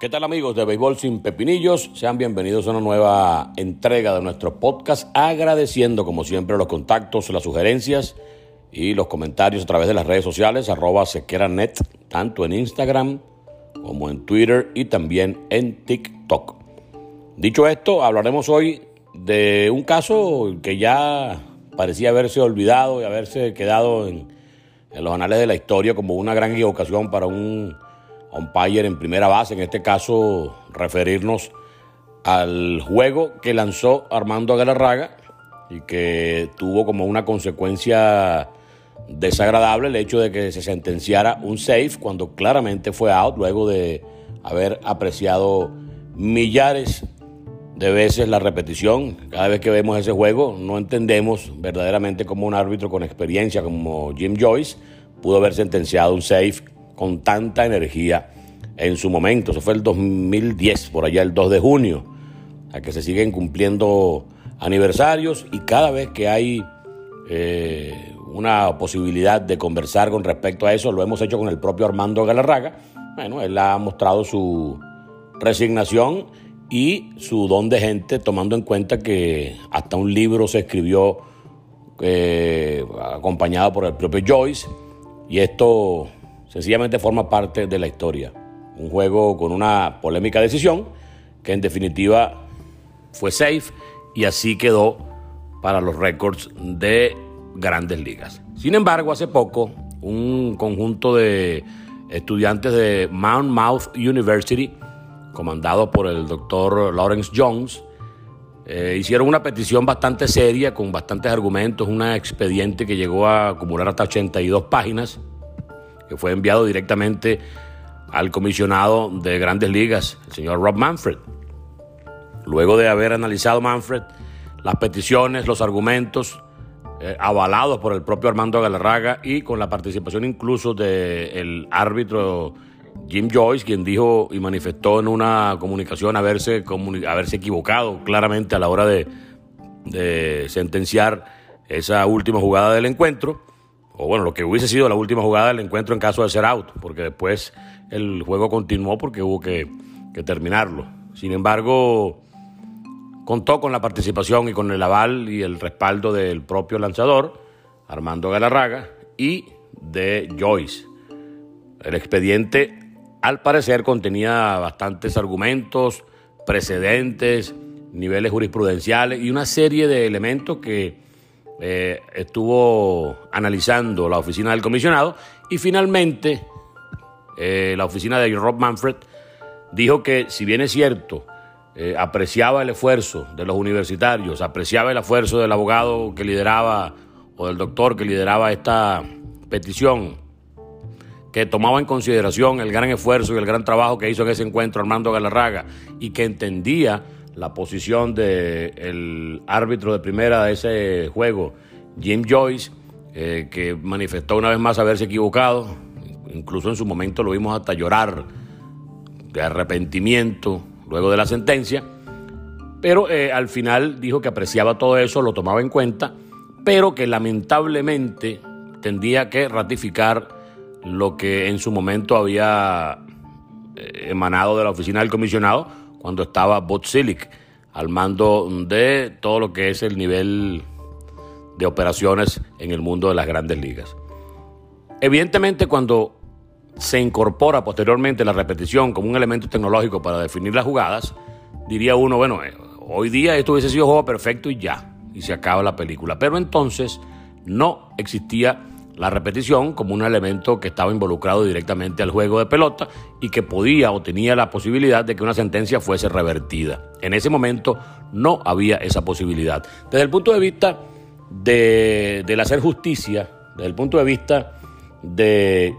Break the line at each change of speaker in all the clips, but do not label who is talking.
¿Qué tal amigos de Béisbol sin Pepinillos? Sean bienvenidos a una nueva entrega de nuestro podcast, agradeciendo como siempre los contactos, las sugerencias y los comentarios a través de las redes sociales, arroba sequeranet, tanto en Instagram como en Twitter y también en TikTok. Dicho esto, hablaremos hoy de un caso que ya parecía haberse olvidado y haberse quedado en, los anales de la historia como una gran equivocación para un umpire en primera base, en este caso referirnos al juego que lanzó Armando Galarraga y que tuvo como una consecuencia desagradable el hecho de que se sentenciara un safe cuando claramente fue out luego de haber apreciado millares de veces la repetición. Cada vez que vemos ese juego no entendemos verdaderamente cómo un árbitro con experiencia como Jim Joyce pudo haber sentenciado un safe con tanta energía en su momento. Eso fue el 2010, por allá el 2 de junio, a que se siguen cumpliendo aniversarios y cada vez que hay eh, una posibilidad de conversar con respecto a eso. Lo hemos hecho con el propio Armando Galarraga. Bueno, él ha mostrado su resignación y su don de gente, tomando en cuenta que hasta un libro se escribió eh, acompañado por el propio Joyce. Y esto sencillamente forma parte de la historia. Un juego con una polémica decisión que en definitiva fue safe y así quedó para los récords de grandes ligas. Sin embargo, hace poco, un conjunto de estudiantes de Mount Mouth University, comandado por el doctor Lawrence Jones, eh, hicieron una petición bastante seria, con bastantes argumentos, un expediente que llegó a acumular hasta 82 páginas, que fue enviado directamente al comisionado de grandes ligas, el señor Rob Manfred. Luego de haber analizado Manfred las peticiones, los argumentos, eh, avalados por el propio Armando Galarraga y con la participación incluso del árbitro Jim Joyce, quien dijo y manifestó en una comunicación haberse, haberse equivocado claramente a la hora de, de sentenciar esa última jugada del encuentro, o bueno, lo que hubiese sido la última jugada del encuentro en caso de ser out, porque después el juego continuó porque hubo que, que terminarlo. Sin embargo, Contó con la participación y con el aval y el respaldo del propio lanzador, Armando Galarraga, y de Joyce. El expediente, al parecer, contenía bastantes argumentos, precedentes, niveles jurisprudenciales y una serie de elementos que eh, estuvo analizando la oficina del comisionado y finalmente eh, la oficina de Rob Manfred dijo que si bien es cierto eh, apreciaba el esfuerzo de los universitarios, apreciaba el esfuerzo del abogado que lideraba o del doctor que lideraba esta petición, que tomaba en consideración el gran esfuerzo y el gran trabajo que hizo en ese encuentro Armando Galarraga y que entendía la posición del árbitro de primera de ese juego, Jim Joyce, eh, que manifestó una vez más haberse equivocado, incluso en su momento lo vimos hasta llorar de arrepentimiento luego de la sentencia, pero eh, al final dijo que apreciaba todo eso, lo tomaba en cuenta, pero que lamentablemente tendría que ratificar lo que en su momento había eh, emanado de la oficina del comisionado cuando estaba Bob al mando de todo lo que es el nivel de operaciones en el mundo de las grandes ligas. Evidentemente cuando se incorpora posteriormente la repetición como un elemento tecnológico para definir las jugadas, diría uno, bueno, eh, hoy día esto hubiese sido juego perfecto y ya, y se acaba la película. Pero entonces no existía la repetición como un elemento que estaba involucrado directamente al juego de pelota y que podía o tenía la posibilidad de que una sentencia fuese revertida. En ese momento no había esa posibilidad. Desde el punto de vista de, del hacer justicia, desde el punto de vista de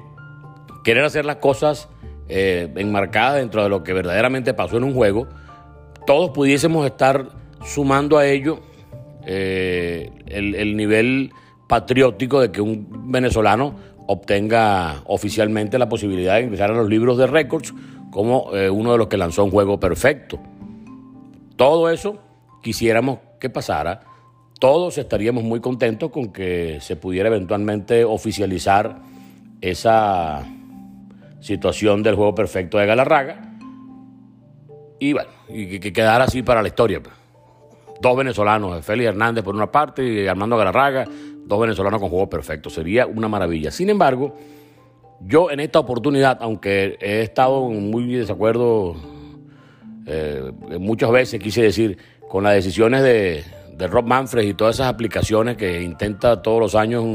querer hacer las cosas eh, enmarcadas dentro de lo que verdaderamente pasó en un juego, todos pudiésemos estar sumando a ello eh, el, el nivel patriótico de que un venezolano obtenga oficialmente la posibilidad de ingresar a los libros de récords como eh, uno de los que lanzó un juego perfecto. Todo eso quisiéramos que pasara. Todos estaríamos muy contentos con que se pudiera eventualmente oficializar esa situación del juego perfecto de Galarraga. Y bueno, y que quedara así para la historia. Pues. Dos venezolanos, Félix Hernández por una parte y Armando Galarraga, dos venezolanos con juego perfecto. Sería una maravilla. Sin embargo, yo en esta oportunidad, aunque he estado muy desacuerdo eh, muchas veces, quise decir, con las decisiones de, Rob Manfred y todas esas aplicaciones que intenta todos los años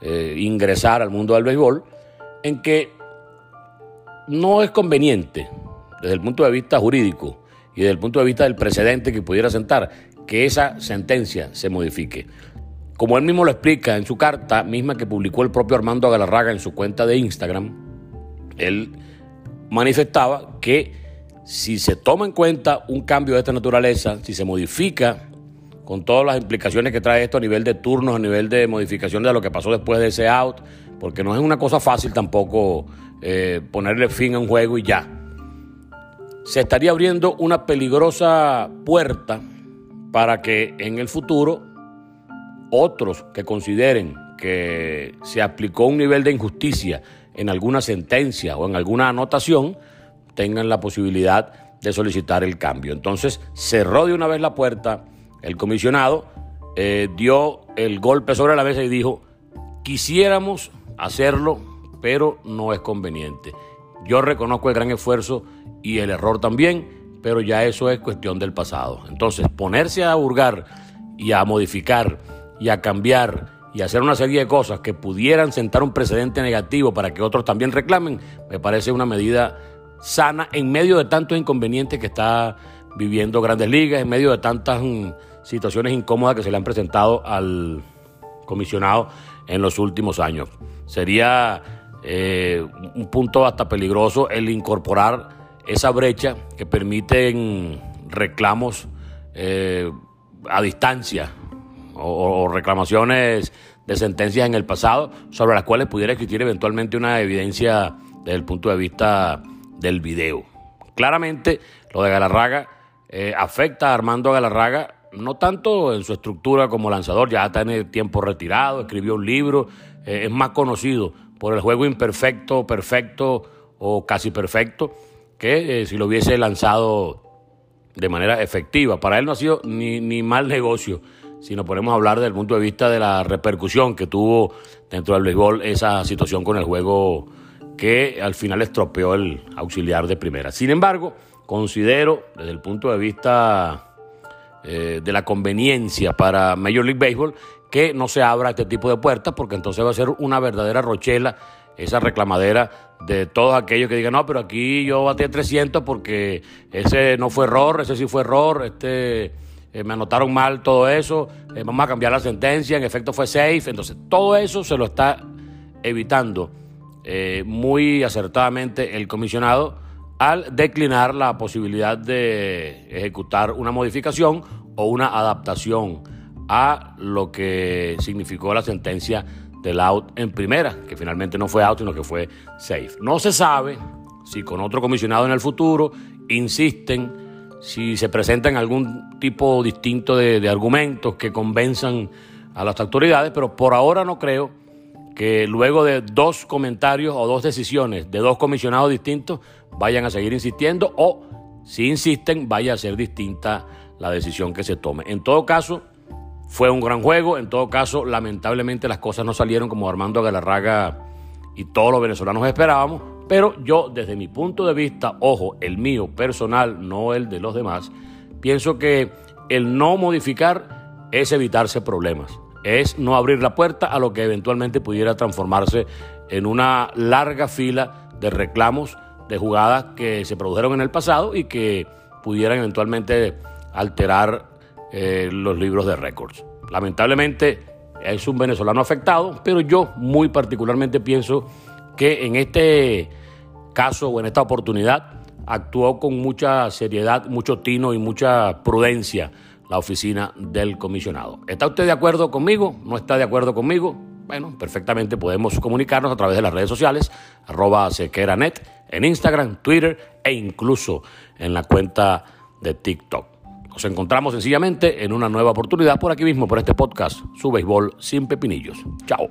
eh, ingresar al mundo del béisbol, en que no es conveniente desde el punto de vista jurídico y desde el punto de vista del precedente que pudiera sentar que esa sentencia se modifique. Como él mismo lo explica en su carta, misma que publicó el propio Armando Galarraga en su cuenta de Instagram, él manifestaba que si se toma en cuenta un cambio de esta naturaleza, si se modifica con todas las implicaciones que trae esto a nivel de turnos, a nivel de modificación de lo que pasó después de ese out, porque no es una cosa fácil tampoco eh, ponerle fin a un juego y ya. Se estaría abriendo una peligrosa puerta para que en el futuro otros que consideren que se aplicó un nivel de injusticia en alguna sentencia o en alguna anotación, tengan la posibilidad de solicitar el cambio. Entonces cerró de una vez la puerta, el comisionado eh, dio el golpe sobre la mesa y dijo, quisiéramos hacerlo, pero no es conveniente. Yo reconozco el gran esfuerzo y el error también, pero ya eso es cuestión del pasado. Entonces, ponerse a hurgar y a modificar y a cambiar y hacer una serie de cosas que pudieran sentar un precedente negativo para que otros también reclamen, me parece una medida sana en medio de tantos inconvenientes que está viviendo Grandes Ligas, en medio de tantas mm, situaciones incómodas que se le han presentado al comisionado en los últimos años. Sería eh, un punto hasta peligroso el incorporar esa brecha que permiten reclamos eh, a distancia o, reclamaciones de sentencias en el pasado sobre las cuales pudiera existir eventualmente una evidencia desde el punto de vista del video. Claramente, lo de Galarraga eh, afecta a Armando Galarraga, no tanto en su estructura como lanzador, ya está en el tiempo retirado, escribió un libro, eh, es más conocido por el juego imperfecto, perfecto o casi perfecto, que eh, si lo hubiese lanzado de manera efectiva. Para él no ha sido ni, ni mal negocio si nos ponemos a hablar desde el punto de vista de la repercusión que tuvo dentro del béisbol esa situación con el juego que al final estropeó el auxiliar de primera. Sin embargo, considero desde el punto de vista eh, de la conveniencia para Major League Baseball que no se abra este tipo de puertas porque entonces va a ser una verdadera rochela esa reclamadera de todos aquellos que digan, no, pero aquí yo batí 300 porque ese no fue error, ese sí fue error, este eh, me anotaron mal todo eso, eh, vamos a cambiar la sentencia, en efecto fue safe, entonces todo eso se lo está evitando eh, muy acertadamente el comisionado al declinar la posibilidad de ejecutar una modificación o una adaptación a lo que significó la sentencia del out en primera, que finalmente no fue out, sino que fue safe. No se sabe si con otro comisionado en el futuro insisten si se presentan algún tipo distinto de, argumentos que convenzan a las autoridades, pero por ahora no creo que luego de dos comentarios o dos decisiones de dos comisionados distintos vayan a seguir insistiendo o si insisten vaya a ser distinta la decisión que se tome. En todo caso, fue un gran juego, en todo caso, lamentablemente las cosas no salieron como Armando Galarraga y todos los venezolanos esperábamos, pero yo, desde mi punto de vista, ojo, el mío personal, no el de los demás, pienso que el no modificar es evitarse problemas, es no abrir la puerta a lo que eventualmente pudiera transformarse en una larga fila de reclamos de jugadas que se produjeron en el pasado y que pudieran eventualmente alterar eh, los libros de récords. Lamentablemente es un venezolano afectado, pero yo muy particularmente pienso que en este caso o en esta oportunidad actuó con mucha seriedad, mucho tino y mucha prudencia la oficina del comisionado. ¿Está usted de acuerdo conmigo? ¿No está de acuerdo conmigo? Bueno, perfectamente podemos comunicarnos a través de las redes sociales, arroba sequeranet, en Instagram, Twitter e incluso en la cuenta de TikTok. Nos encontramos sencillamente en una nueva oportunidad por aquí mismo, por este podcast, Su Béisbol sin Pepinillos. Chao.